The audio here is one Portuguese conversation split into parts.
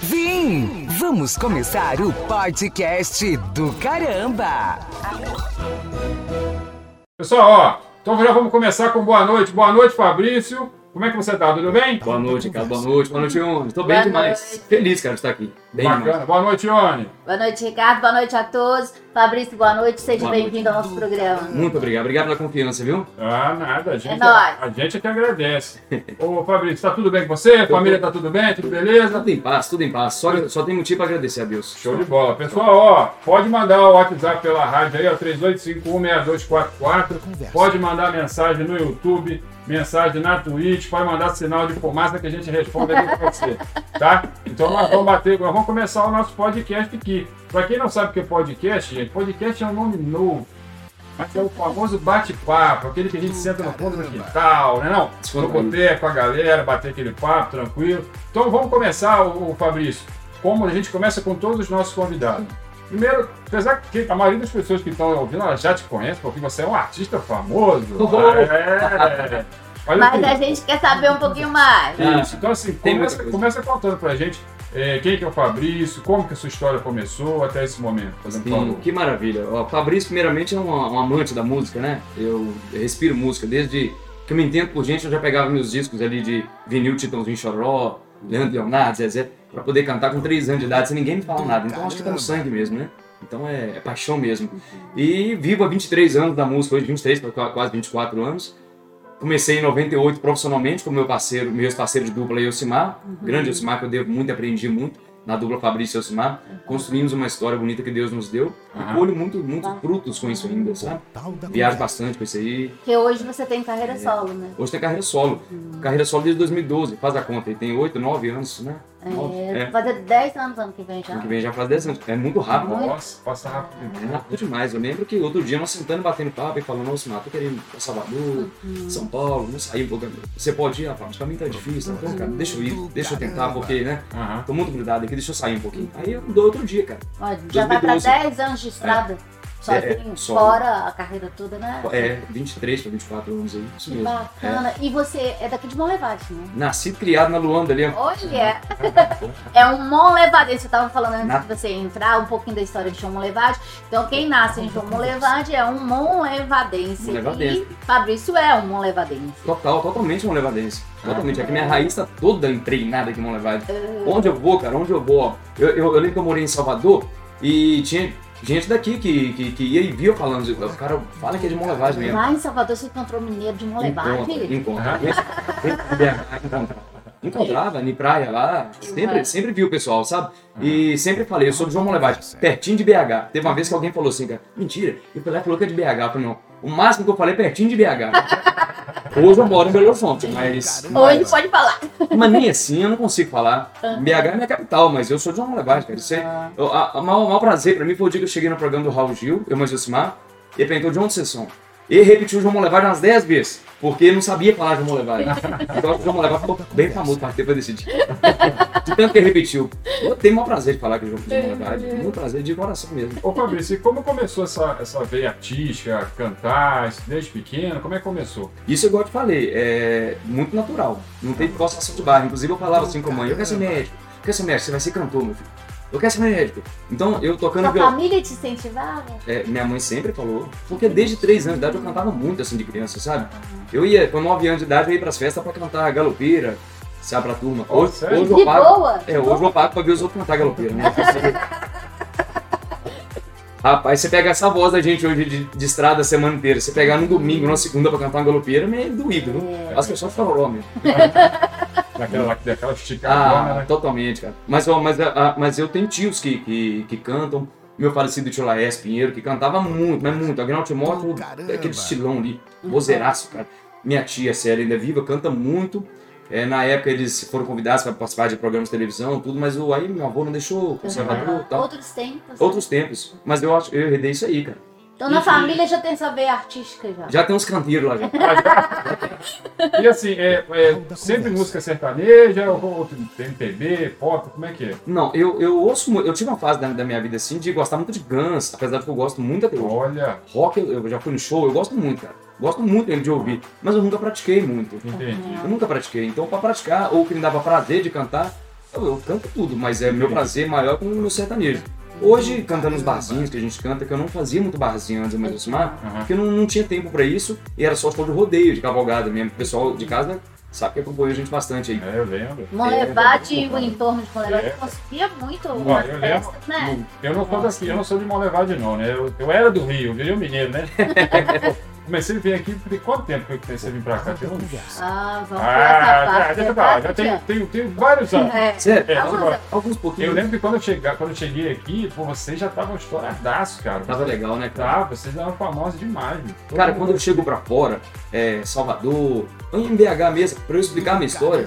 Vim! Vamos começar o podcast do caramba! Pessoal, ó, então já vamos começar com boa noite. Boa noite, Fabrício. Como é que você tá? Tudo bem? Boa noite, Ricardo. Boa noite. Boa noite, Ione. Tô bem Boa demais. noite. Feliz, cara, de estar aqui. Bem Bacana. demais. Boa noite, Ione. Boa noite, Ricardo. Boa noite a todos. Fabrício, boa noite. Seja bem-vindo ao nosso programa. Muito obrigado. Obrigado pela confiança, viu? Ah, nada. A gente, É nóis. a gente é que agradece. Ô, Fabrício, tá tudo bem com você? Família tá tudo bem? Tudo beleza? Tudo em paz, tudo em paz. Só, só tem motivo pra agradecer a Deus. Show de bola. Pessoal, ó, pode mandar o WhatsApp pela rádio aí, ó, 38516244. Pode mandar mensagem no YouTube, mensagem na Twitch, pode mandar sinal de fumaça que a gente responde aqui pra você, tá? Então nós vamos bater, nós vamos começar o nosso podcast aqui. Pra quem não sabe o que é podcast, gente, podcast é um nome novo. Mas é o famoso bate-papo, aquele que a gente senta no fundo do quintal, né não? No boteco com a galera, bater aquele papo tranquilo. Então vamos começar, o, Fabrício, como a gente começa com todos os nossos convidados. Primeiro, apesar que a maioria das pessoas que estão ouvindo, elas já te conhecem, porque você é um artista famoso. É. Olha Mas aqui. a gente quer saber um pouquinho mais. Isso, então assim, começa, começa contando pra gente é, quem que é o Fabrício, como que a sua história começou até esse momento, fazendo Sim, que maravilha. Ó, Fabrício, primeiramente, é um, um amante da música, né? Eu, eu respiro música. Desde que eu me entendo por gente, eu já pegava meus discos ali de vinil, Titãozinho Choró, Leandro Leonardo, Zezé, pra poder cantar com 3 anos de idade, sem ninguém me falar nada. Então acho que tá no sangue mesmo, né? Então é, é paixão mesmo. E vivo há 23 anos da música, hoje 23 para quase 24 anos. Comecei em 98 profissionalmente com meu parceiro, meus parceiros de dupla, Elcimar, grande Elcimar, que eu devo muito, aprendi muito na dupla Fabrício e Elcimar. Construímos uma história bonita que Deus nos deu. E Aham. colho muito, muitos frutos com isso ainda, sabe? Viajo bastante com isso aí. Porque hoje você tem carreira solo, né? Hoje tem carreira solo. Carreira solo desde 2012, faz a conta. E tem 8, 9 anos, né? É, é. fazer 10 anos ano que vem já. Ano que vem já faz 10 anos. É muito rápido. Nossa, passa rápido. É rápido demais. Eu lembro que outro dia nós sentando, batendo papo e falando, nossa, Mato, tô querendo ir pra Salvador, São Paulo, não sair um pouco. Você pode ir, rapaz, pra mim tá difícil. Então, cara, deixa eu ir, deixa eu tentar, porque, né? Aham. Tô muito grudado aqui, deixa eu sair um pouquinho. Aí eu dou outro dia, cara. Ó, já vai pra 2012. 10 anos de estrada. Sozinho, É, solo. fora a carreira toda, né? É, 23 pra 24 anos aí. Isso mesmo. É. bacana. E você é daqui de Monlevade, né? Nascido e criado na Luanda ali, ó. Olha, é um Monlevade. Você estava falando antes Na- de você entrar um pouquinho da história de João Monlevade. Então, quem nasce em João Monlevade é um Monlevadense. Monlevadense. E Fabrício é um Monlevadense. Total, totalmente um levadense. Totalmente. É que minha raiz tá toda impregnada aqui em Monlevade. Onde eu vou, cara, onde eu vou, ó. Eu, eu, eu lembro que eu morei em Salvador e tinha gente daqui que, que, que ia e via falando. O cara fala que é de Monlevade mesmo. Lá em Salvador você encontrou mineiro de Monlevade? Encontra, encontra. Encontrava. Encontrava em praia lá, sempre, sempre vi o pessoal, sabe? E sempre falei, eu sou de João Monlevade, pertinho de BH. Teve uma vez que alguém falou assim, cara, mentira, e o Pelé falou que é de BH. Eu falei, não, o máximo que eu falei é pertinho de BH. Hoje eu moro em Belo Horizonte, mas, Hoje pode falar. mas nem assim eu não consigo falar. BH é minha capital, mas eu sou de João Monlevade, cara. Isso é, o maior, maior prazer pra mim foi o dia que eu cheguei no programa do Raul Gil, eu mais Josimar, e ele perguntou de onde vocês são. Ele repetiu o João Monlevade umas 10 vezes, porque ele não sabia falar João Monlevade. Então o João Monlevade ficou bem famoso para depois desse dia. De tanto que ele repetiu. Eu tenho o maior prazer de falar que o João Monlevade, muito prazer de coração mesmo. Ô Fabrício, e como começou essa, essa veia artística, cantar, desde pequeno? Como é que começou? Isso igual eu te falei, é muito natural. Não tem forçação de barra. Inclusive eu falava assim com a mãe, eu quero ser médico, eu quero ser médico, você vai ser cantor, meu filho. Eu quero ser médico. Então eu tocando Sua violão. família te incentivava? É, minha mãe sempre falou, porque desde 3 anos de idade eu cantava muito assim de criança, sabe? Eu ia, com 9 anos de idade, eu ia pras festas pra cantar galopeira, sabe, pra turma. Oh, Hoje, sério? hoje eu pago. boa? É, hoje eu pago pra ver os outros cantar galopeira, né? Rapaz, você pega essa voz da gente hoje de, de estrada a semana inteira, você pegar no domingo, na segunda pra cantar uma galopeira, é meio doído, viu? É. As pessoas falam, ó, meu. Daquela, daquela esticadona, Ah, né? totalmente, cara. Mas, ó, mas, ah, mas eu tenho tios que, que, que cantam. Meu falecido tio Laércio Pinheiro, que cantava muito, mas muito. Agnaldo Timóteo, aquele estilão ali, vozeiraço, cara. Minha tia, Célia, ainda é viva, canta muito. É, na época eles foram convidados para participar de programas de televisão, tudo, mas o, aí meu avô não deixou, conservador e tal. Outros tempos. Outros tempos. Mas eu acho, eu herdei isso aí, cara. Então na família já tem essa veia artística já. Já tem uns canteiros lá já. E assim, é, é sempre música sertaneja, ou MPB, pop, como é que é? Não, eu, eu ouço Eu tive uma fase da, da minha vida assim de gostar muito de Guns, apesar de que eu gosto muito até hoje. Olha, Rock, eu, eu já fui no show, eu gosto muito, cara. Gosto muito mesmo de ouvir. Mas eu nunca pratiquei muito. entendi. Eu nunca pratiquei. Então, pra praticar, ou que me dava prazer de cantar, Eu, eu canto tudo, mas é meu prazer maior com o meu sertanejo. Hoje, cantando nos barzinhos que a gente canta, que eu não fazia muito barzinho antes mais Josimar, Aham. porque não, não tinha tempo pra isso, e era só show de rodeio, de cavalgada mesmo. O pessoal de casa sabe que acompanha a gente bastante aí. É, eu lembro. Monlevade e o entorno de Monlevade É. conseguia muito uma eu festa, né? Eu não sou daqui, eu não sou de Monlevade não, né? Eu, eu era do Rio, eu um mineiro, né? Comecei a vir aqui, tem quanto tempo que eu comecei a vir pra cá? Tem uns... Ah, vamos Ah, já, deixa eu né? já Tá, tenho, Tiago? tenho, tenho vários anos. É. É, Alguns. Alguns pouquinhos. eu lembro que quando eu, chegar, quando eu cheguei aqui, pô, vocês já estavam estouradaço, cara. Tava legal, né, cara? Tá, vocês eram famosos demais. Cara, quando eu chego pra fora, é, Salvador, em BH mesmo, pra eu explicar a minha história,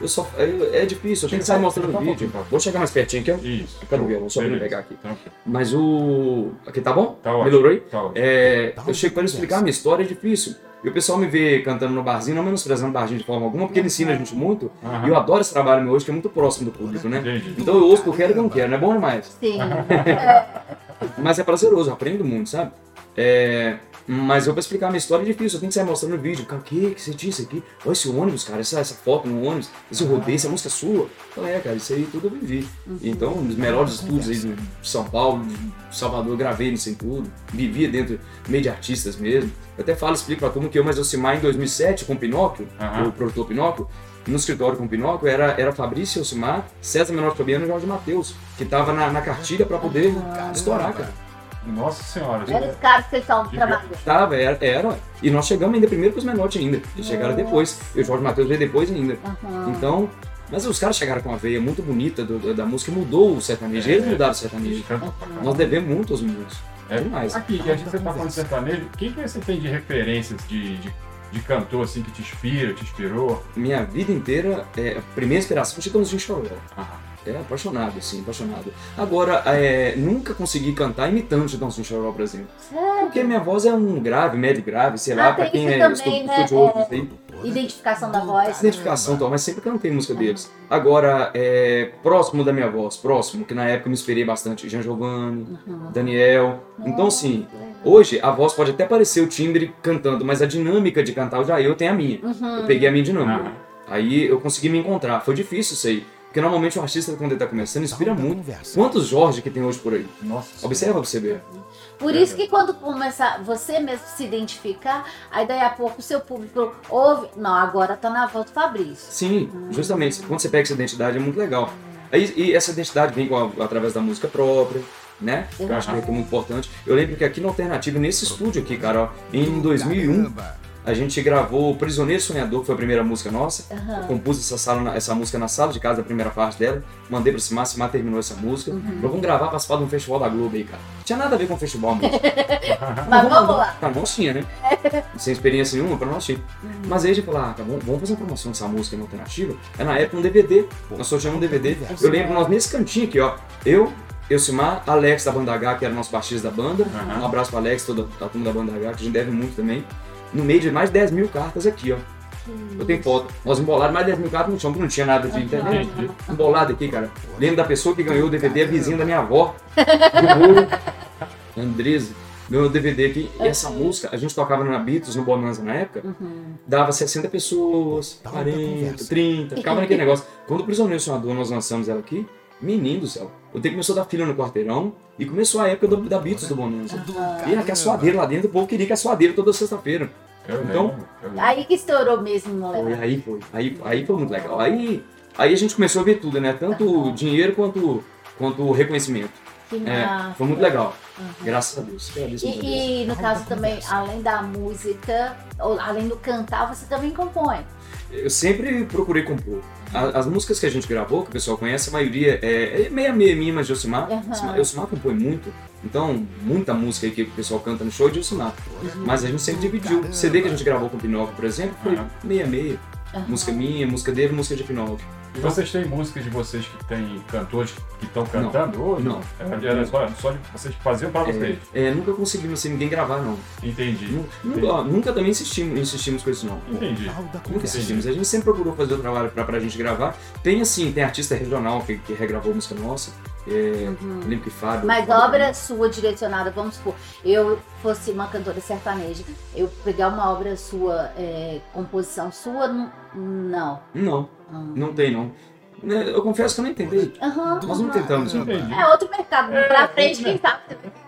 eu só, eu- é difícil, eu tenho que sair mostrando o vídeo. Vou chegar mais pertinho aqui, ó. Isso. Cadê o violão? Só Beleza. pegar aqui. Tranquilo. Mas o. Aqui tá bom? Tá ótimo. Melhorou aí? Tá ótimo. É, eu chego pra ele explicar a minha história, é difícil. E o pessoal me vê cantando no barzinho, não menosprezando o barzinho de forma alguma, porque ele ensina a gente muito. Aham. E eu adoro esse trabalho meu hoje, que é muito próximo do público, né? Entendi. Então eu ouço o que eu quero e o que eu não quero, não é bom demais. Sim. Mas é prazeroso, eu aprendo muito, sabe? É, mas eu pra explicar a minha história é difícil, eu tenho que sair mostrando no vídeo. Cara, o que, que você disse aqui? Olha esse ônibus, cara, essa, essa foto no ônibus, esse rodeio, essa música é sua. Eu falei, é, cara, isso aí tudo eu vivi. Então, nos melhores estúdios aí de São Paulo, de Salvador, eu gravei nisso aí tudo. Vivia dentro, meio de artistas mesmo. Eu até falo, explico pra turma que eu, mas eu Simar em 2007 com o Pinóquio, Aham. o produtor Pinóquio, no escritório com o Pinóquio era, era Fabrício Elcimar, César Menor Fabiano e Jorge Matheus, que tava na, na cartilha pra poder estourar, cara. Nossa senhora. Eram os caras que vocês estavam trabalhando. Tava, era, era. E nós chegamos ainda primeiro com os menores ainda. Eles chegaram depois. E o Jorge Matheus veio depois ainda. Aham. Então, mas os caras chegaram com uma veia muito bonita do- da música, mudou o sertanejo. Eles mudaram o sertanejo. Nós devemos muito aos meninos. É Demais. Aqui, e a gente tá falando de sertanejo, quem que você tem de referências de, de, de cantor assim que te inspira, te inspirou? Minha vida inteira, é, a primeira inspiração, Chitãozinho Chororó. Ah, É, apaixonado, assim, apaixonado. Agora, é, nunca consegui cantar imitando Chitãozinho Chororó, por exemplo. Sério? Porque minha voz é um grave, médio grave, sei lá, Ah, pra quem é também, estu- né? estudioso, É. isso aí. Identificação da voz. identificação e tal, mas sempre cantei música deles. Agora, é, próximo da minha voz, próximo, que na época eu me inspirei bastante, Jean Giovanni, Daniel. Então, assim, hoje a voz pode até parecer o timbre cantando, mas a dinâmica de cantar já eu tenho a minha. Eu peguei a minha dinâmica. Aí eu consegui me encontrar. Foi difícil isso aí. Porque normalmente o artista, quando ele tá começando, inspira muito. Quantos Jorge que tem hoje por aí? nossa. Observa pra você ver. Por isso que quando começar você mesmo se identificar, aí daí a pouco o seu público ouve. Não, agora tá na volta do Fabrício. Sim, justamente. Quando você pega essa identidade é muito legal. Aí, e essa identidade vem com a- através da música própria, né? Eu acho que é muito importante. Eu lembro que aqui na Alternativa, nesse estúdio aqui, cara, ó, em 2001, a gente gravou Prisioneiro Sonhador, que foi a primeira música nossa. Eu compus essa, sala, essa música na sala de casa, a primeira parte dela. Mandei pro Simar, Simar terminou essa música. Falou, vamos gravar, participar de um festival da Globo aí, cara. Não tinha nada a ver com festival mesmo. Mas vamos lá. Pra nós tinha, né? Sem experiência nenhuma, pra nós tinha. Mas aí a gente falou, ah, tá bom, vamos fazer uma promoção dessa música na alternativa. É na época um DVD. Nós sorteamos um DVD. Eu lembro nós nesse cantinho aqui, ó. Eu, Elcimar, Alex da banda H, que era nosso baixista da banda. Um abraço pro Alex, toda a turma da banda H, que a gente deve muito também. No meio de mais de 10 mil cartas aqui, ó. Eu tenho foto. Nós embolamos mais de 10 mil cartas no chão, porque não tinha nada de internet. Embolado aqui, cara. Lembro da pessoa que ganhou o DVD, a vizinha da minha avó, do muro. Andresa. Ganhou o DVD aqui. E essa música, a gente tocava na Beatles, no Bonanza na época. Dava 60 pessoas, 40, 30. Ficava naquele negócio. Quando o Prisioneiro Sonhador nós lançamos ela aqui, menino do céu. O tempo começou a dar fila no quarteirão. E começou a época do- da Beatles do Bonanza. E aquela suadeira lá dentro, o povo queria que a suadeira toda sexta-feira. Então-. Aí que estourou mesmo no Foi, Monlevade. aí foi. Aí, aí foi muito legal. Aí, aí a gente começou a ver tudo, né? Tanto o dinheiro quanto, quanto o reconhecimento. Que É, foi muito legal. Graças a Deus. Muito a Deus. E, e no caso também, além da música, ou além do cantar, você também compõe. Eu sempre procurei compor. A- As músicas que a gente gravou, que o pessoal conhece, a maioria é, é meia meia minha, mas. Aham. Elcimar- Elcimar compõe muito. Então, muita música aí que o pessoal canta no show é de Elcimar. Mas a gente sempre dividiu. O CD que a gente gravou com o Pinóquio, por exemplo, foi meia meia. Música minha, música dele, música de Pinóquio. E vocês têm músicas de vocês que tem cantores que estão cantando hoje? Não. Era, era só, só de vocês faziam pra vocês. É, nunca conseguimos sem ninguém gravar, não. Entendi. Nu- Nunca, ó, nunca também insistimos, insistimos com isso, não. Entendi. Nunca insistimos. A gente sempre procurou fazer o trabalho pra, pra gente gravar. Tem assim, tem artista regional que, que regravou música nossa. É, Lembro que Fábio. Mas Fábio- obra sua direcionada, vamos supor, eu fosse uma cantora sertaneja, eu pegar uma obra sua, é, composição sua, não. não. Não, Hum. não tem não. né, eu confesso que eu não entendi. Aham. Nós não tentamos. Entendi. É outro mercado. pra frente, quem sabe.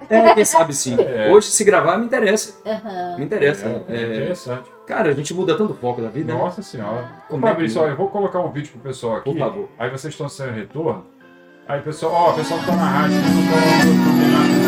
É, quem sabe sim. É. Hoje, se gravar, me interessa. Aham. Me interessa. É, É, interessante. cara, a gente muda tanto o foco da vida. né? Nossa senhora. Ô, Como é que Fabrício, olha, eu vou colocar um vídeo pro pessoal aqui. Por favor. Aí vocês estão sem retorno. Aí, pessoal, ó, o pessoal que tá na rádio, vocês não estão perdendo.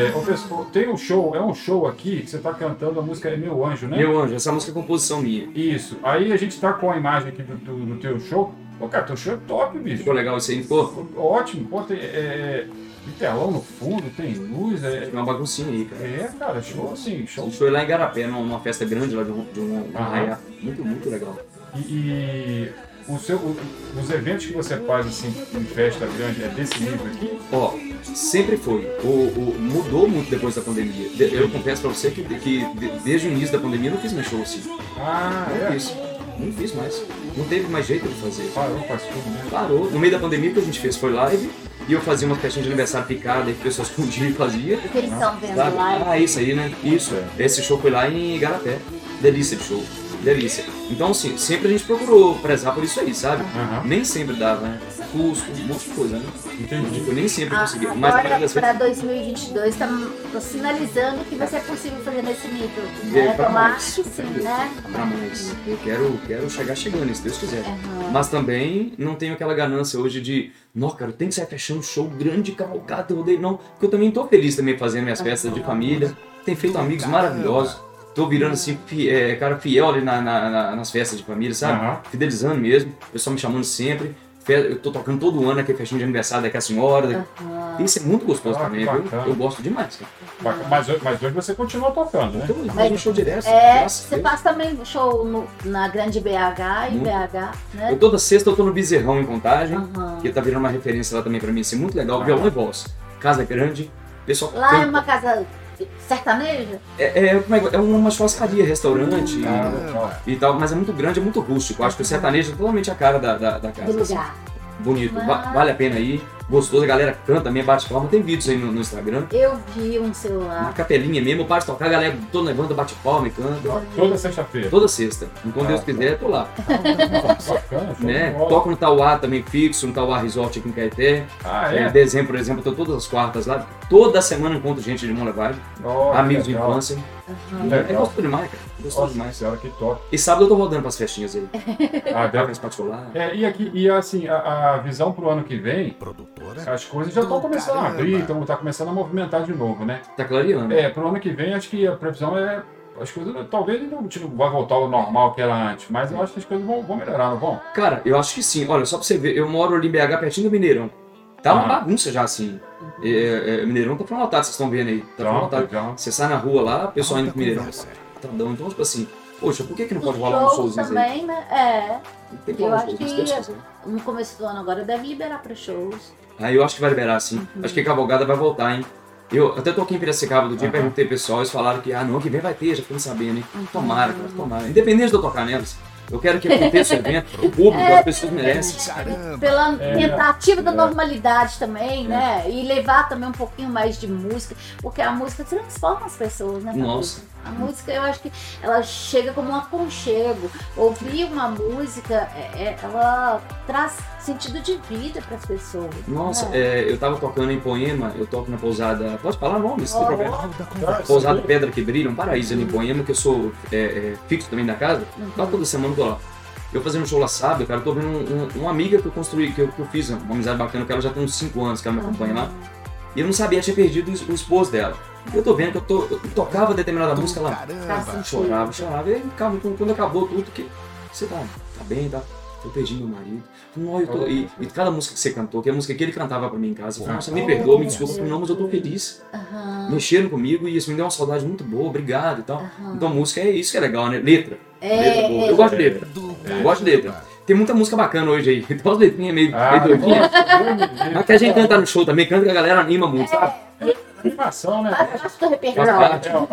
É, ô, pessoal, tem um show, é um show aqui que você tá cantando a música é Meu Anjo, né? Meu anjo, essa música é composição minha. Isso. Aí a gente tá com a imagem aqui do, do, do teu show. Pô, cara, teu show é top, bicho. Ficou legal isso aí, ficou? Ótimo. Pô, tem, é, tem telão no fundo, tem luz. É, Ficou uma baguncinha aí, cara. é cara, show assim, A show. gente foi lá em Garapé, numa, numa festa grande lá de um, de um, de um. Muito, muito legal. E, e o seu, o- os eventos que você faz assim em festa grande é desse nível aqui? Ó, sempre foi. O, o- mudou muito depois da pandemia. De- eu confesso pra você que, que de- desde o início da pandemia eu não fiz mais show assim. Ah, Não é? fiz. Não fiz mais. Não teve mais jeito de fazer. Parou, faz tudo, né? Parou. No meio da pandemia o que a gente fez foi live. E eu fazia uma festinha de aniversário picada e que pessoas escondiam e fazia. O que eles estão vendo lá. Ah, isso aí, né? Isso. Esse show foi lá em Igarapé. Delícia de show. Delícia. Então, assim, sempre a gente procurou prezar por isso aí, sabe? Aham. Nem sempre dava, né? Custo, um monte de coisa, né? Entendi. Tipo, nem sempre Ah, conseguia. Mas a agora, vezes. para 2022, estamos sinalizando que vai ser possível fazer nesse nível. É, Né? pra Tomara mais. que sim, né? Pra mais. Eu quero, quero chegar chegando, se Deus quiser. Aham. Mas também não tenho aquela ganância hoje de, não, cara, tem que sair fechando show grande, cavalgada, eu odeio. Não, porque eu também tô feliz também fazendo minhas festas de família. Tenho feito amigos maravilhosos. Tô virando assim, fi- é, cara fiel ali na- na- na- nas festas de família, sabe? Aham. Fidelizando mesmo, o pessoal me chamando sempre. Eu tô tocando todo ano aqui, festinha de aniversário daqui a senhora. daqui- Isso é muito gostoso Ah, também, que viu? Eu gosto demais. Cara. Bacana. Mas, hoje- mas hoje você continua tocando, né? Então, faz um show direto. É, você Deus. faz também show no- na grande BH e Muito. BH, né? Eu toda sexta eu tô no Bezerrão em Contagem, Aham. que tá virando uma referência lá também pra mim, assim, muito legal. Violão e voz. Casa grande, pessoal Lá é canta. uma casa sertaneja? É, é, é, é uma churrascaria, restaurante Ah, e, e tal, mas é muito grande, é muito rústico. Acho que o sertanejo é totalmente a cara da, da, da casa. Do assim. lugar. Bonito, Mas- va- vale a pena ir. Gostoso, a galera canta também, bate palma. Tem vídeos aí no, no Instagram. Eu vi um Uma celular. capelinha mesmo, eu paro de tocar, a galera toda levanta, bate palma e canta. Toda sexta-feira. Toda sexta. Enquanto Ah. Deus quiser, eu tô lá. Bacana, Né? Toco no Tauá também fixo, no Tauá Resort aqui em Caeté. Ah, É, é? dezembro, por exemplo, eu tô todas as quartas lá. Toda semana eu encontro gente de que amigos de infância. Aham. É gostoso demais, cara. Gostoso Nossa demais. senhora, que top. E sábado eu tô rodando pras festinhas aí. Ah, deve- particular. É, e aqui, e assim, a, a visão pro ano que vem, Produtora. as coisas já estão começando a abrir, então tá começando a movimentar de novo, né? Tá clareando. É, pro ano que vem, acho que a previsão é. As coisas talvez não tipo, vai voltar ao normal que era antes, mas eu acho que as coisas vão, vão melhorar, não vão? Cara, eu acho que sim. Olha, só pra você ver, eu moro ali em BH pertinho do Mineirão. Tá uma Ah. bagunça já assim. É, é, Mineirão tá falando lotado, vocês estão vendo aí. Tá Então, lotado. Você sai na rua lá, o pessoal indo pro Mineirão. Conversa. Tadão. Então, tipo assim, poxa, por que, que não pode rolar uns shows showzinhos aí? também, né? É. Tem que Eu acho que- quiser. No começo do ano agora deve liberar para shows. Aí eu acho que vai liberar sim. Uhum. Acho que a cavalgada vai voltar, hein? Eu até tô aqui em Piracicaba do dia, Aham. perguntei pro pessoal, eles falaram que, ah, não, que vem vai ter, já ficamos sabendo, hein? Uhum. Tomara, cara, tomara. Independente de eu tocar nelas, eu quero que aconteça o evento, o público, É. as pessoas merecem. Caramba. Pela É, tentativa da é. normalidade também, né? E levar também um pouquinho mais de música, porque a música transforma as pessoas, né? Nossa. A música, eu acho que ela chega como um aconchego. Ouvir uma música, é- é- ela traz sentido de vida para as pessoas. Nossa, né? é, eu tava tocando em Poema, eu toco na pousada. Pode falar nome, da conversa. Pousada Pedra que Brilha, um paraíso ali em Poema, que eu sou é, é, fixo também da casa. Uhum. Quase toda semana eu tô lá. Eu fazendo um show lá sábado, cara, eu tô vendo um, um- uma amiga que eu construí, que eu, que eu fiz, uma amizade bacana com ela já tem uns 5 anos que ela me acompanha lá. E eu não sabia, tinha perdido o, esposo dela. Eu tô vendo que eu, tô, eu tocava determinada música lá. Caramba. Chorava, chorava. E aí, calma, quando acabou tudo, que você tá, tá bem, tá? Eu perdi meu marido. Não, eu tô, e, e cada música que você cantou, que é a música que ele cantava pra mim em casa, eu falei, nossa, me perdoa, me desculpa, não, mas eu tô feliz. Aham, Mexeram comigo e isso me deu uma saudade muito boa, obrigado e tal. aham. Então música é isso que é legal, né? Letra. É, letra boa. é. Eu gosto de letra. Eu gosto de letra. Tem muita música bacana hoje aí. Tem umas letrinhas meio, Ah, meio doidinhas. nossa, Mas que a gente canta no show também, canta que a galera anima muito, sabe? Animação, né?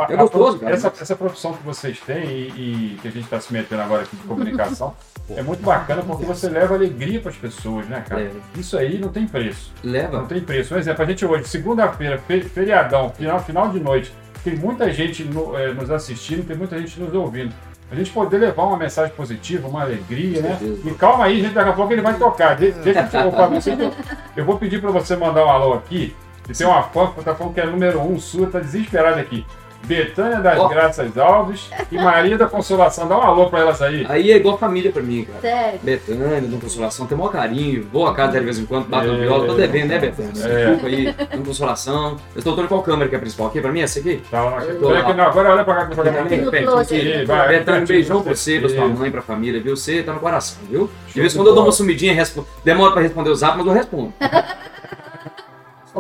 É, É gostoso, cara. Essa, essa profissão que vocês têm e, e que a gente está se metendo agora aqui de comunicação é muito bacana porque você leva alegria para as pessoas, né, cara? É. Isso aí não tem preço. Não Leva. tem preço. Um exemplo, a gente hoje, segunda-feira, fe- feriadão, final, final de noite, tem muita gente no- eh, nos assistindo, tem muita gente nos ouvindo. A gente poder levar uma mensagem positiva, uma alegria, né? E calma aí, gente, daqui a pouco ele vai tocar. De- Deixa eu, Fábio, você- eu vou pedir para você mandar um alô aqui. E tem uma fã que tá falando que é número um sua, tá desesperada aqui. Betânia das Ó. Graças Alves e Maria da Consolação. Dá um alô para elas aí. Aí é igual família pra mim, cara. Sério. Betânia, Dom Consolação, tem o maior carinho. Vou a casa de vez em quando, bato no É. viola, tô devendo, né, Betânia? É. Desculpa aí, Dom Consolação. Eu estou em qual câmera que é a principal? Aqui pra mim? Essa aqui? Tá lá. tô lá. não, agora olha pra cá que eu jogar Betânia, aqui. aqui. Betânia, um beijão pra você, pra sua mãe, pra família, viu? Você tá no coração, viu? De vez em quando eu dou uma sumidinha, demora pra responder o zap, mas eu respondo.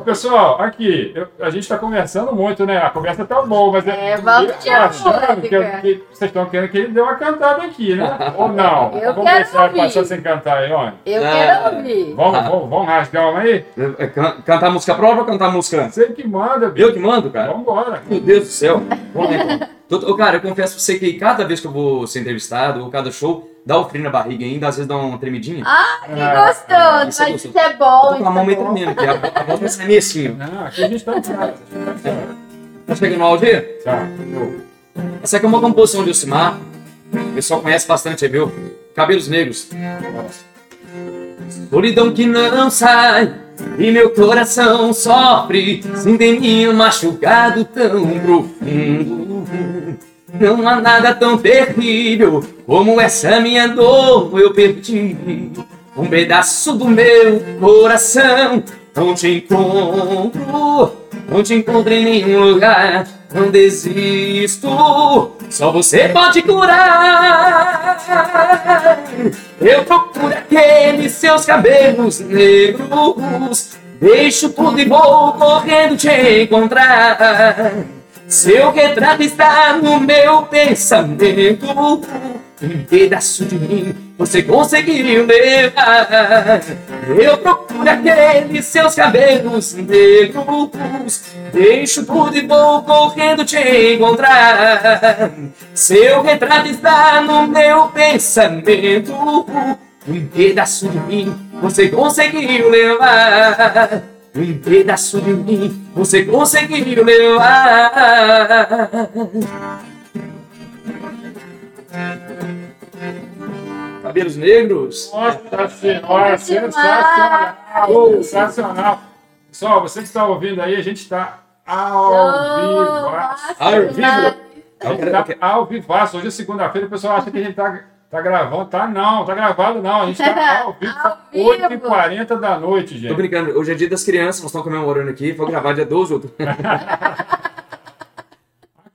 Pessoal, aqui, eu- a gente tá conversando muito, né? A conversa tá boa, mas É, vamos eu tô tirar achando que, música. que vocês estão querendo que ele dê uma cantada aqui, né? Ou não? Eu vamos quero deixar ouvir. passar sem cantar aí, ó. Eu Ah. quero ouvir. Vamos, vamos, vamos rasgar uma aí? É, can- Cantar música própria ou cantar música? Você que manda, Eu bicho. que mando, cara? Vamos embora. Meu Deus do céu. Vamos. Tô- ô, Cara, eu confesso pra você que cada vez que eu vou ser entrevistado, ou cada show, dá o frio na barriga ainda, às vezes dá uma tremidinha. Ah, que Ah, gostoso. isso é Mas gostoso. isso é Eu bom. tô com a mão meio tremendo, porque a, a voz vai sair meio assim, ó. Não, aqui a gente tá. Tá chegando no áudio aí? Tá. Essa aqui é uma composição de Ocimar. O pessoal conhece bastante viu? Cabelos Negros. Solidão que não sai e meu coração sofre ter nenhum machucado tão profundo. Não há nada tão terrível como essa minha dor eu perdi. Um pedaço do meu coração não te encontro, não te encontro em nenhum lugar. Não desisto, só você pode curar. Eu procuro aqueles seus cabelos negros. Deixo tudo e vou correndo te encontrar. Seu retrato está no meu pensamento. Um pedaço de mim você conseguiria levar. Eu procuro aqueles seus cabelos negros. Deixo tudo e vou correndo te encontrar. Seu retrato está no meu pensamento. Um pedaço de mim você conseguiu levar. Um pedaço de mim você conseguiu levar. Cabelos negros. Nossa senhora, sensacional! Sensacional! Pessoal, você que está ouvindo aí, a gente está ao vivo. Ao vivo. A gente tá ao vivaço. Hoje é segunda-feira, o pessoal acha que a gente tá, tá gravando. Tá não, tá gravado não. A gente tá ao vivo, tá vivo. 8h40 da noite, Tô gente. brincando, hoje é dia das crianças, nós estamos comemorando aqui, vou gravar dia 12 outro.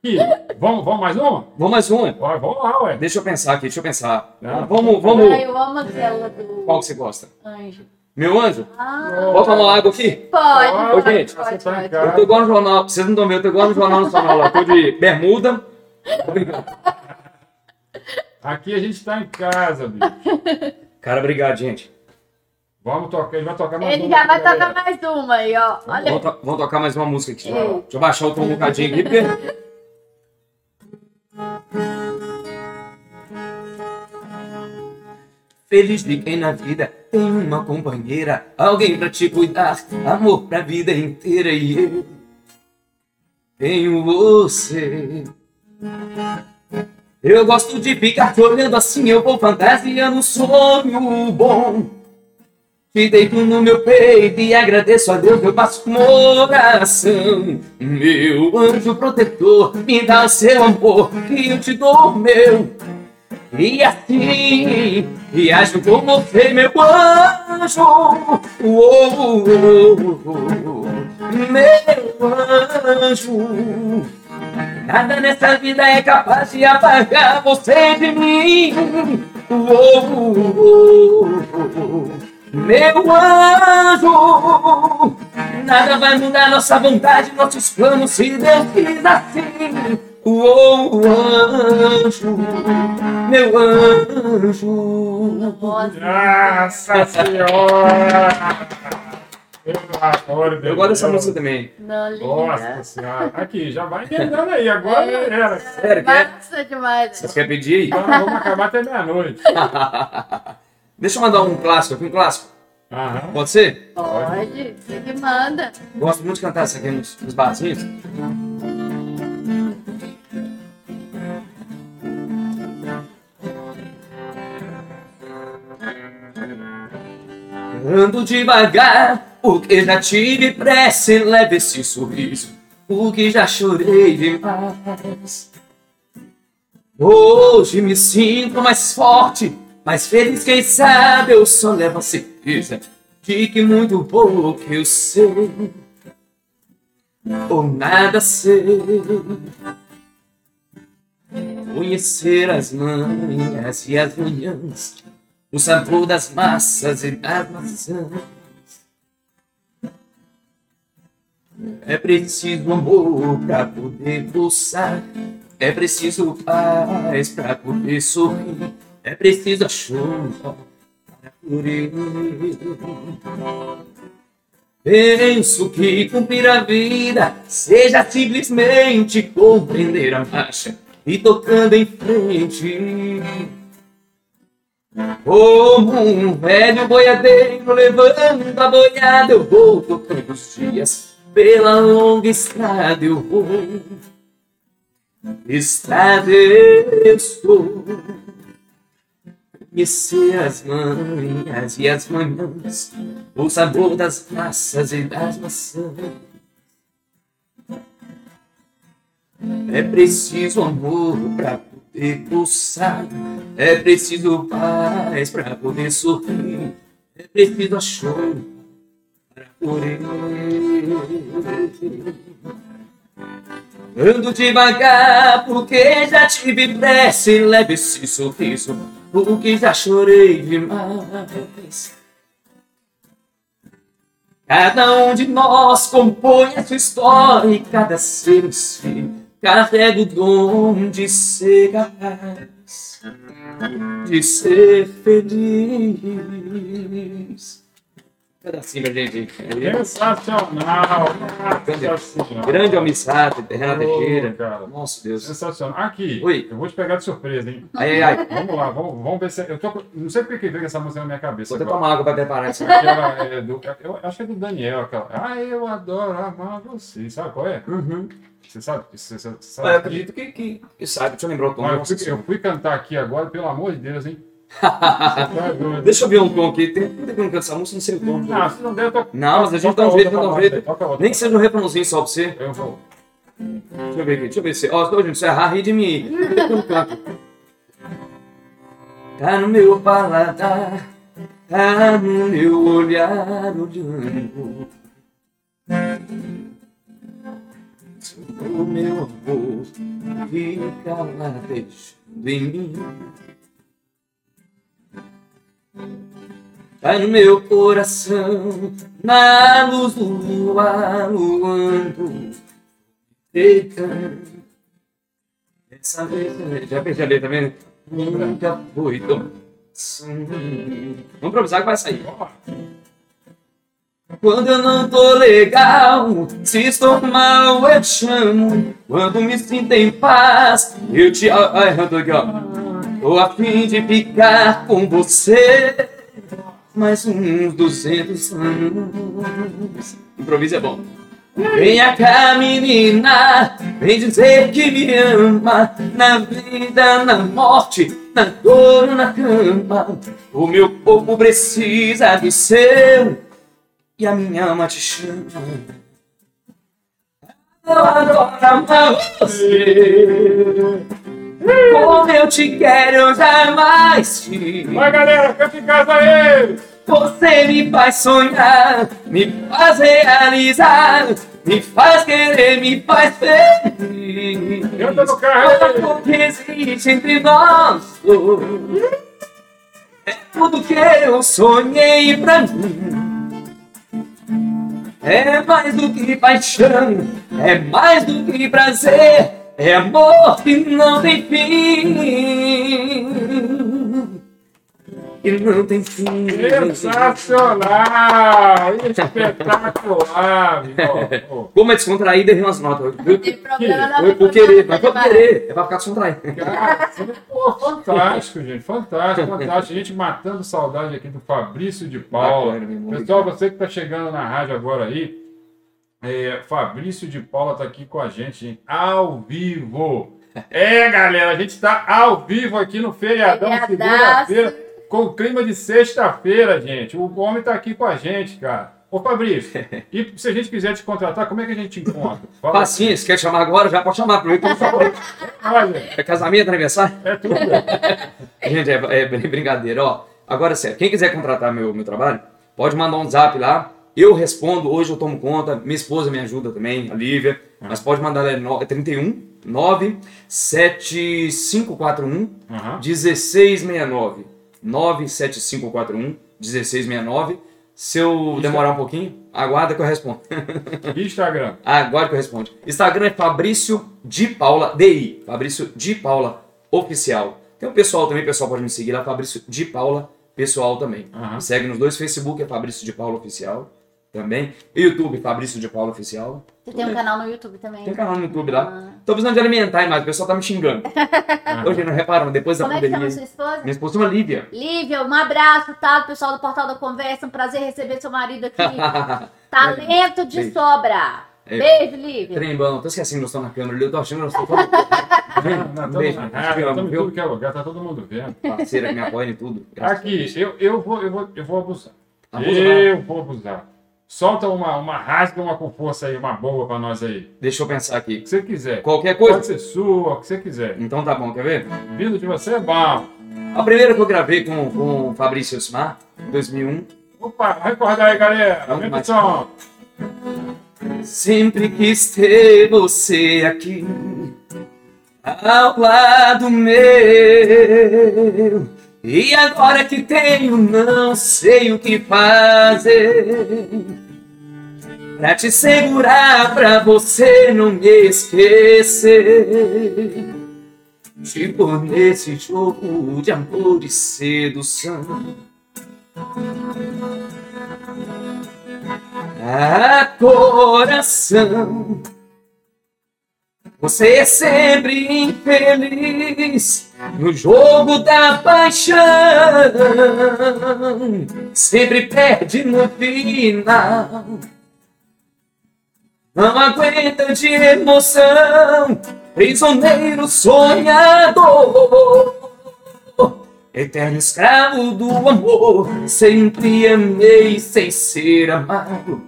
Aqui, vamos, vamos mais uma? Vamos mais uma. Ó, Vamos lá, ué. Deixa eu pensar aqui, deixa eu pensar. Não. Vamos, Ai, vamos. eu amo aquela do Qual que você gosta? anjo. Meu anjo? Ah, Bota uma água aqui. pode, Ô, pode, gente, pode, pode. casa. Eu tô igual no jornal, vocês não estão vendo, eu tô igual no jornal nacional lá, tô de bermuda. Tô brincando. Aqui a gente tá em casa, bicho. Cara, obrigado, gente. Vamos tocar, ele vai tocar mais Ele uma já vai tocar galera. mais uma aí, ó. Olha. Vamos, to- vamos tocar mais uma música aqui. Ei. Deixa eu baixar o tom um bocadinho aqui, porque... Feliz quem na vida tem uma companheira, alguém pra te cuidar, amor pra vida inteira e eu tenho você. Eu gosto de ficar te olhando assim, eu vou fantasiando um sonho bom. Te deito no meu peito e agradeço a Deus, eu passo com oração. Meu anjo protetor, me dá seu amor, que eu te dou meu. E assim, viajo com você, meu anjo. Uou, uou, uou, meu anjo. Nada nessa vida é capaz de apagar você de mim. Meu anjo. Nada vai mudar nossa vontade, nossos planos, se Deus quis assim. Uou, anjo, meu anjo. Nossa, senhora! Amor de Eu gosto dessa música também. não, linda. Nossa senhora. Aqui, já vai emendando aí, agora É. era. Sério, quer? Demais. Vocês querem pedir aí? Então vamos acabar até meia-noite. Deixa eu mandar um clássico aqui, um clássico. Aham. Pode ser? Pode, ele manda. Gosto muito de cantar isso aqui nos, nos barzinhos. Ando devagar, porque já tive pressa e leve esse sorriso, porque já chorei demais. Hoje me sinto mais forte, mais feliz, quem sabe eu só levo a certeza de que muito pouco eu sei, ou nada sei. Conhecer as manhas e as manhãs, o sabor das massas e das maçãs. É preciso amor pra poder pulsar, é preciso paz pra poder sorrir, é preciso a chuva para florir. Penso que cumprir a vida seja simplesmente compreender a marcha e tocando em frente. Como um velho boiadeiro levando a boiada, eu vou tocando os dias pela longa estrada. Eu vou, estrada eu estou. Conhecer as manhas e as manhãs, o sabor das massas e das maçãs. É preciso amor pra poder pulsar. É preciso paz pra poder sorrir. É preciso chuva para correr. Ando devagar porque já tive pressa leve esse sorriso porque já chorei demais. Cada um de nós compõe a sua história e cada ser um ser carrega o dom de ser capaz de ser feliz. Pedacinho, gente. Sensacional! Grande, Sensacional. grande almissado, Renato Teixeira. Nossa Deus. Sensacional. Aqui, Oi. eu vou te pegar de surpresa, hein? Ai, ai. Vamos lá, vamos, vamos ver se. Eu tô, não sei porque que veio essa música na minha cabeça. Vou até tomar água pra preparar isso. Aquela é do, eu acho que é do Daniel, aquela. Ah, eu adoro amar você. Sabe qual é? Uhum. Você sabe? Você, você, Ah, Eu sabe? acredito que, que, que sabe. Deixa eu lembrar o tom. Olha, eu, Nossa fui, eu fui cantar aqui agora, pelo amor de Deus, hein? Tá. Deixa eu ver um tom aqui. Tem tem que eu não canto essa música, não sei o tom. Não, se não der, eu tô. Não, mas a gente dá um jeito, dá um jeito. Nem que seja um refrãozinho só pra você. Eu vou. Deixa eu ver aqui, deixa eu ver se. Ó, oh, gente, se eu errar, ri de mim. Eu não canto. Tá no meu paladar, tá no meu olhar olhando. O meu amor fica lá deixando em mim. Tá no meu coração, na luz do luar, luando. Eita, essa vez eu já perdi a letra mesmo. Nunca foi tão. Vamos improvisar que vai sair. Quando eu não tô legal, se estou mal, eu te chamo. Quando me sinto em paz, eu te. Ai, eu tô ó. Tô a fim de ficar com você. Mais uns 200 anos. Improviso é bom. Venha cá, menina, vem dizer que me ama Na vida, na morte, na dor, na cama O meu corpo precisa de seu E a minha alma te chama Eu adoro amar você Como eu te quero, eu jamais te Vai, galera, canta em casa aí! você me faz sonhar, me faz realizar, me faz querer, me faz feliz. Eu tô no carro! O que existe entre nós dois é tudo que eu sonhei pra mim. É mais do que paixão, é mais do que prazer, é amor que não tem fim. Que não tem fim. Sensacional! Espetacular! Como é descontraída, errei umas notas. Não tem problema, não. Foi por querer, mas foi por querer. É pra ficar descontraído. Cara, pô, fantástico, gente. Fantástico, fantástico. A gente matando saudade aqui do Fabrício de Paula. Pessoal, você que está chegando na rádio agora aí, é, Fabrício de Paula está aqui com a gente, hein, ao vivo. É, galera, a gente está ao vivo aqui no feriadão, segunda-feira, com o clima de sexta-feira, gente. O homem tá aqui com a gente, cara. Ô, Fabrício, e se a gente quiser te contratar, como é que a gente te encontra? Fala. Facinho, quer chamar agora, já pode chamar. Que eu falei. Olha, É casamento, aniversário? é tudo. Gente, é, é brincadeira, ó. Agora, sério, quem quiser contratar meu, meu trabalho, pode mandar um zap lá. Eu respondo, hoje eu tomo conta, minha esposa me ajuda também, a Lívia. Mas pode mandar lá, é no- é 31 9 7541 Aham. 1669. 97541 1669. Se eu demorar um pouquinho, aguarda que eu respondo. Instagram. Agora que eu respondo. Instagram é Fabrício de Paula, DI. Fabrício de Paula Oficial. Tem o pessoal também, pessoal pode me seguir lá, Fabrício de Paula Pessoal também. Me segue nos dois, Facebook é Fabrício de Paula Oficial também. YouTube, Fabrício de Paula Oficial. Você tem um canal no YouTube também. Tem canal no YouTube lá. Ah. Tô precisando de alimentar mais, o pessoal tá me xingando. Hoje não reparam, depois da Como é que chama pandemia. sua esposa? Minha esposa chama Lívia. Lívia, um abraço, tá? Do pessoal do Portal da Conversa. Um prazer receber seu marido aqui. Talento de Beijo. sobra. É. Beijo, Lívia. Trembão, tô esquecendo que nós estamos na câmera eu tô achando que nós estamos falando. Não, Um beijo, estamos em viu? tudo que é lugar, tá todo mundo vendo. Parceira que me apoia em tudo. Aqui, eu, eu, vou, eu, vou, eu vou abusar. Abusa, eu vou abusar. Solta uma, uma rasga, uma com força aí, uma boa pra nós aí. Deixa eu pensar O aqui. que você quiser. Qualquer Pode coisa? ser sua, o que você quiser. Então tá bom, quer ver? Vindo de você é bom. A primeira que eu gravei com, com o Fabrício Osmar, em 2001. Opa, vai recordar aí, galera. Vem mais. som. Sempre quis ter você aqui, ao lado meu. E agora que tenho, não sei o que fazer. Pra te segurar, pra você não me esquecer. Tipo nesse jogo de amor e sedução. Ah, coração, você é sempre infeliz no jogo da paixão, sempre perde no final. Não aguenta de emoção, prisioneiro sonhador. Eterno escravo do amor, sempre amei sem ser amado.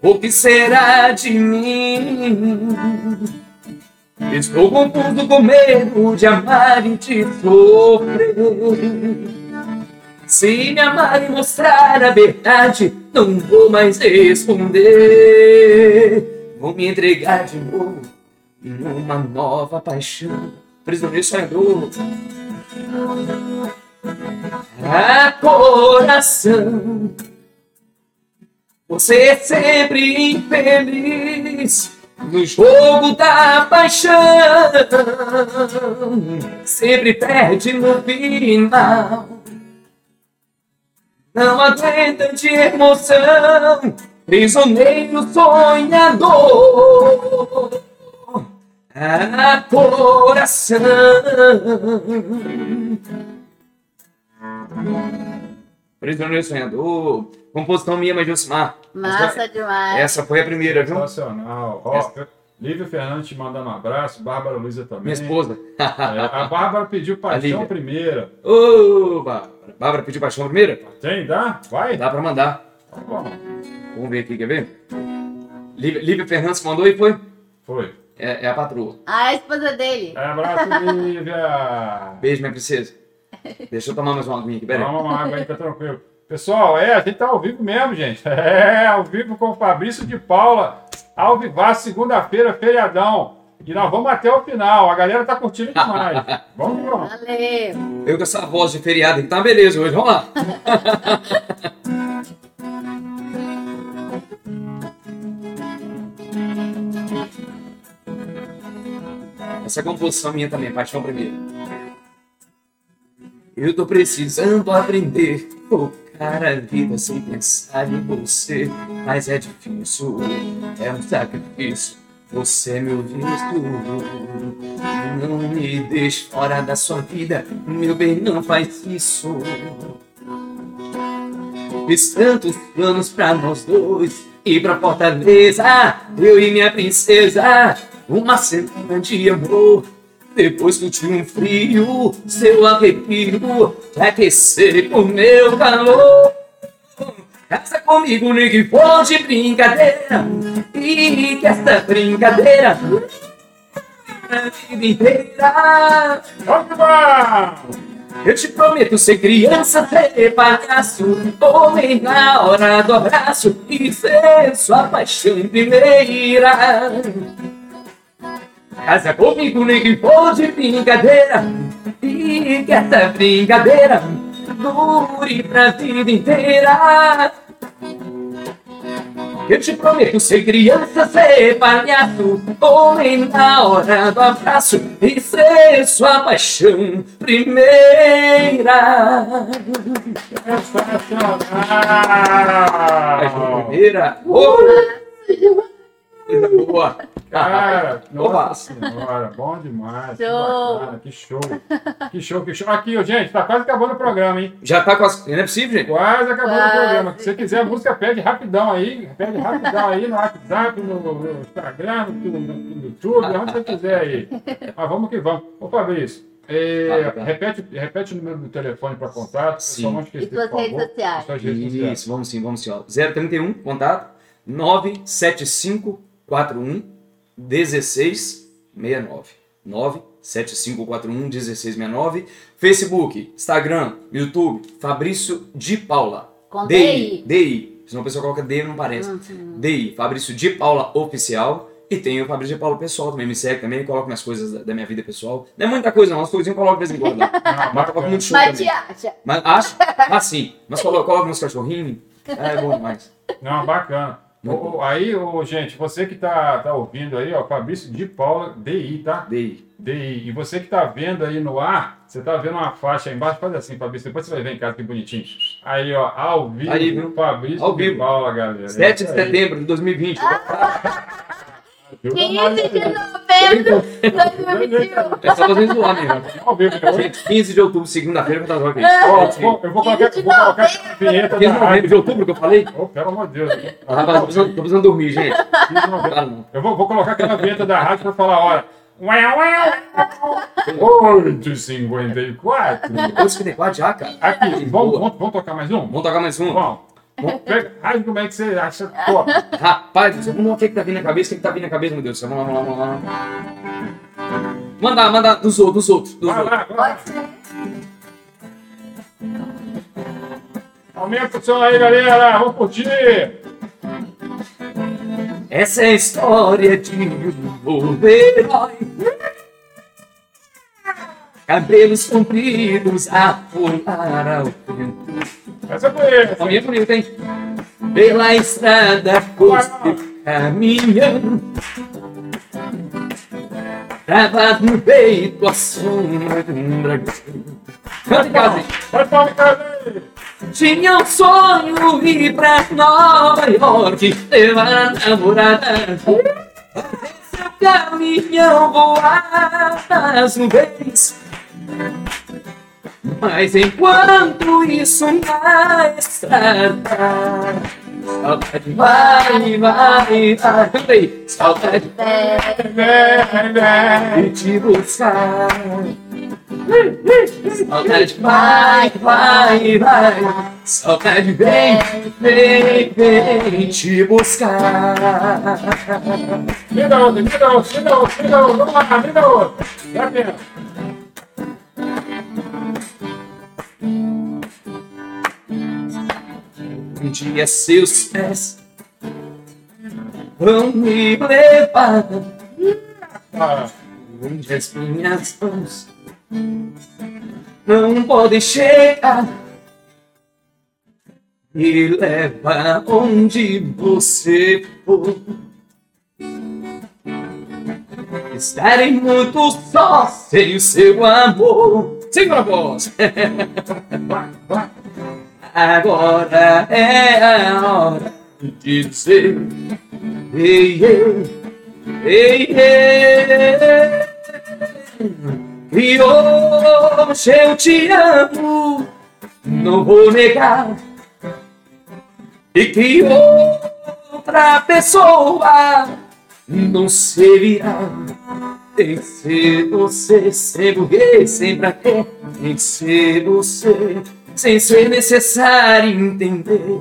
O que será de mim? Estou confuso com medo de amar e de sofrer. Se me amar e mostrar a verdade, não vou mais esconder. Vou me entregar de novo numa nova paixão. Prisioneiro sonhador. Ah, coração, você é sempre infeliz no jogo da paixão. Sempre perde no final. Não aguenta de emoção, prisioneiro sonhador. Ah, coração. Prisioneiro Sonhador, composição minha, mas de Osmar. Massa demais. Essa foi a primeira, viu? Sensacional. Ó, Lívia Fernandes te mandando um abraço, Bárbara Luiza também. Minha esposa. É, a Bárbara pediu paixão primeira. Ô, Bárbara. Bárbara pediu paixão primeira? Tem, dá? Vai? Dá pra mandar. Tá bom. Vamos ver aqui, quer ver? Lívia, Lívia Fernandes mandou e foi? Foi. É, é a patroa. A esposa dele. Abraço, Lívia. Beijo, minha princesa. Deixa eu tomar mais uma aguinha aqui, pera aí. Toma uma água aí, tá tranquilo. Pessoal, é, a gente tá ao vivo mesmo, gente. É, ao vivo com o Fabrício de Paula. Ao vivaço, segunda-feira, feriadão. E nós vamos até o final. A galera tá curtindo demais. Vamos, vamos. Valeu. Eu com essa voz de feriado aqui, tá uma beleza hoje, vamos lá. Essa é composição minha também, paixão primeiro. Eu tô precisando aprender focar a vida sem pensar em você, mas é difícil, é um sacrifício. Você é meu visto, não me deixe fora da sua vida, meu bem, não faz isso. Fiz tantos planos pra nós dois ir pra Fortaleza, eu e minha princesa, uma semana de amor. Depois curti um frio, seu arrepio, aquecer o meu calor. Casa comigo, nem que for de brincadeira, e que essa brincadeira a vida inteira. Eu te prometo ser criança, ser palhaço, homem na hora do abraço e ser sua paixão primeira. Casa comigo, nem que for de brincadeira, e que essa brincadeira dure pra vida inteira. Eu te prometo ser criança, ser palhaço, homem na hora do abraço e ser sua paixão primeira. Paixão Sensacional! primeira. Oh, boa. Cara, nossa senhora, bom demais. Que Show. bacana, Que show. Que show, que show. Aqui, ó, gente, tá quase acabando o programa, hein? Já tá quase. Não é possível, gente? Quase acabando Quase. o programa. Se você quiser a música, pede rapidão aí. Pede rapidão aí no WhatsApp, no, no Instagram, no, no, no YouTube, onde você quiser aí. Mas vamos que vamos. Ô, Fabrício, é, Fala, cara. repete, repete o número do telefone para contato. Sim. Só não E esquecer, sociais. Suas redes sociais. Isso, vamos sim, vamos sim. Ó. 031, contato, 97541 1669. 97541 1669. Facebook, Instagram, YouTube, Fabrício de Paula. Com DI. DI. DI. Senão o pessoal coloca D e não parece. Uhum. DI, Fabrício de Paula Oficial. E tem o Fabrício de Paula Pessoal também, me segue também, coloco minhas coisas da, da minha vida pessoal. Não é muita coisa não, as coisinhas eu coloco de vez em quando. lá. Não, Mas eu coloco muito show Mas te acha. Mas acho, ah sim, mas coloca, coloca meus cachorrinhos, é bom demais. Não, bacana. Ô, aí, ô, gente, você que tá, tá ouvindo aí, ó, Fabrício de Paula, DI, tá? DI. DI. E você que tá vendo aí no ar, você tá vendo uma faixa aí embaixo, faz assim, Fabrício, depois você vai ver em casa que bonitinho. Aí, ó, ao vivo, Aí, viu? Fabrício Ao de vivo. Paula, galera. 7 de É setembro de 2020. Ajuda 15 nós de aí. novembro de 2021. É só fazer zoar mesmo. Ao vivo, né? Gente, 15 de outubro, segunda-feira, que eu tava aqui. Eu vou- eu vou colocar, eu vou colocar a vinheta 15 da de novembro rádio. de outubro que eu falei? Oh, pelo amor de Deus. Ah, rapaz, tô precisando, tô precisando dormir, gente. 15 de novembro. Fala não. Eu vou, vou colocar aquela vinheta da rádio pra falar a hora. Ué, ué, ué. 8h54. 8h54 já, cara. Aqui, vamos, Boa. vamos, vamos tocar mais um? Vamos tocar mais um? Vamos. Rádio, como é que você acha top? Rapaz, você não o que que tá vindo na cabeça, o que que tá vindo na cabeça, meu Deus do céu. Vamos lá, vamos lá, vamos lá. Manda, manda dos outros, dos outros, dos Vai outros. lá, vai lá. Pode ser. Aumenta o som aí, galera. Vamos curtir. Essa é a história de um herói. Cabelos compridos a pular ao vento. Essa conheço. A minha é bonita, hein? Pela estrada fosse caminhando. Travado no peito a sombra de um dragão. Canta em casa, hein? Pode falar, cara aí. Tinha um sonho ir pra Nova York, levar a namorada. Fazer seu caminhão voar nas nuvens. Mas enquanto isso na estrada, saudade vai, vai, vai. Saudade vai te buscar. Saudade vai, vai, vai. Saudade vem, vem, vem te buscar. Me dá outra, me dá outra, me dá outra, me dá outra. Vamos lá, me dá outra. Um dia seus pés vão me levar Ah, onde as minhas mãos não podem chegar. Me leva onde você for. Estarei muito só sem o seu amor. Segura a voz. Agora é a hora de dizer Ei, ei, ei, ei. E hoje eu te amo Não vou negar. E que outra pessoa Não servirá Tem que ser você, sem burguês, sem pra quê. Tem que ser você, sem ser necessário entender.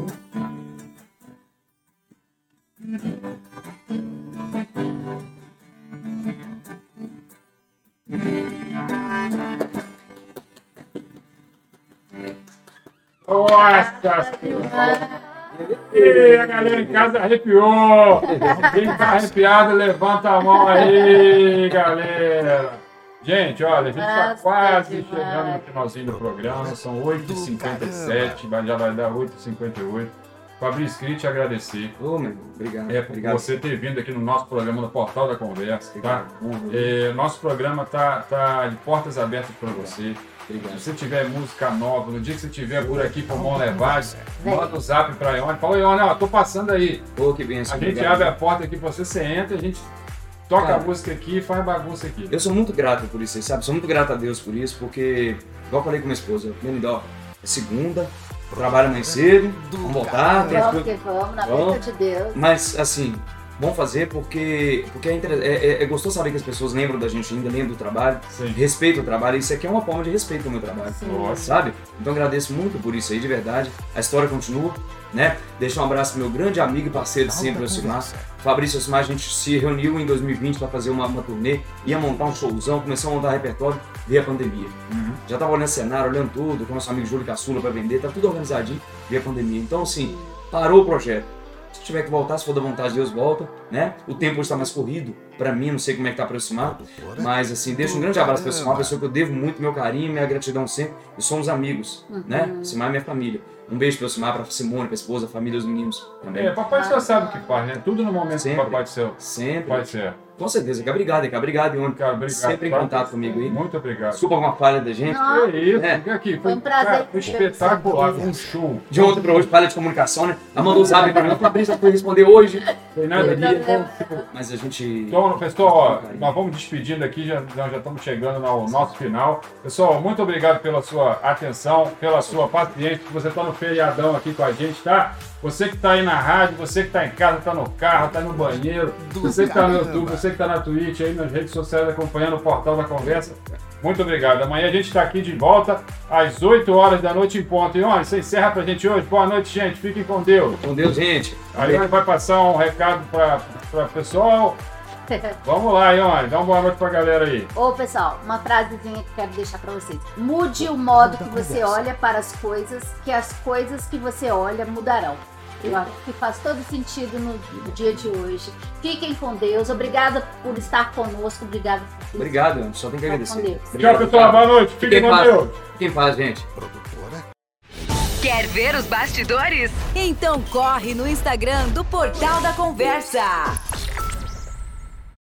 Nossa senhora! E a galera em casa arrepiou! Quem tá arrepiado, levanta a mão aí, galera! Gente, olha, a gente tá Nossa, quase demais. chegando no finalzinho do programa, são 8h57, mas já vai dar 8h58. Fabrício, queria te agradecer. Ô, meu irmão, obrigado. É, por obrigado. você ter vindo aqui no nosso programa no Portal da Conversa, tá? É, nosso programa tá, tá de portas abertas para você. Obrigado. Se você tiver música nova, no dia que você estiver por aqui por Mão Levade, manda o zap pra Ione. Fala, Ione, ó, tô passando aí. Ô, que benção. A gente obrigado. abre a porta aqui pra você, você entra, a gente toca Cara. a música aqui e faz bagunça aqui. Eu sou muito grato por isso, sabe? Sou muito grato a Deus por isso, porque, igual eu falei com minha esposa, Menino, ó, é segunda, trabalho mais cedo, vamos voltar, Vamos que vamos, na vida de Deus. Mas, assim, vamos fazer porque, porque é, inter- é, é, é gostoso saber que as pessoas lembram da gente ainda, lembram do trabalho, Sim. respeitam o trabalho. Isso aqui é uma forma de respeito ao meu trabalho. Sim. Sabe? Então agradeço muito por isso aí, de verdade. A história continua, né? Deixar um abraço pro meu grande amigo e parceiro de sempre, o Silmar. Fabrício Silmar, a gente se reuniu em 2020 para fazer uma, uma turnê, ia montar um showzão, começou a montar repertório, veio a pandemia. Uhum. Já tava olhando cenário, olhando tudo, com nosso amigo Júlio Caçula para vender, tá tudo organizadinho, veio a pandemia. Então, assim, parou o projeto. Se tiver que voltar, se for da vontade de Deus, volta, né? O tempo hoje está mais corrido, pra mim, não sei como é que tá aproximado, mas assim, deixa um grande abraço Silmar, uma pessoa que eu devo muito meu carinho, minha gratidão sempre, e somos amigos, né? Silmar é minha família. Um beijo pra Silmar, pra Simone, pra esposa, a família, os meninos também. É, papai só sabe o que faz, né? Tudo no momento Sempre. que papai do céu Sempre. Com certeza, cara. Obrigado, cara. Obrigado, Ione. Cara, obrigado. Sempre em contato comigo aí. Muito obrigado. Desculpa alguma falha da gente. Não, Que isso, É. aqui. Foi um prazer cara, foi espetacular, foi um show. De ontem pra hoje, falha de comunicação, né? Ela mandou um zap pra mim. O Fabrício já foi responder hoje. Tem nada ali. Mas a gente. Então, pessoal, ó, nós vamos despedindo aqui, já, nós já estamos chegando ao nosso final. Pessoal, muito obrigado pela sua atenção, pela sua paciência, que você está no feriadão aqui com a gente, tá? Você que está aí na rádio, você que está em casa, está no carro, está no banheiro, você que está no YouTube, você que está na Twitch, aí nas redes sociais acompanhando o Portal da Conversa. Muito obrigado. Amanhã a gente está aqui de volta às 8 horas da noite em ponto. E olha, você encerra pra gente hoje. Boa noite, gente. Fiquem com Deus. Com Deus, gente. Aí vai passar um recado para o pessoal. Vamos lá, Ione. Dá uma boa noite pra galera aí. Ô, pessoal, uma frasezinha que eu quero deixar pra vocês. Mude o modo que você olha para as coisas, que as coisas que você olha mudarão. Eu acho que faz todo sentido no dia de hoje. Fiquem com Deus. Obrigada por estar conosco. Obrigada por Obrigado, Ione. Só tem que agradecer. Tchau, Obrigado, pessoal. Boa noite. Fiquem Fiquem em com. Deus. Fiquem em paz, gente. Quer ver os bastidores? Então corre no Instagram do Portal da Conversa.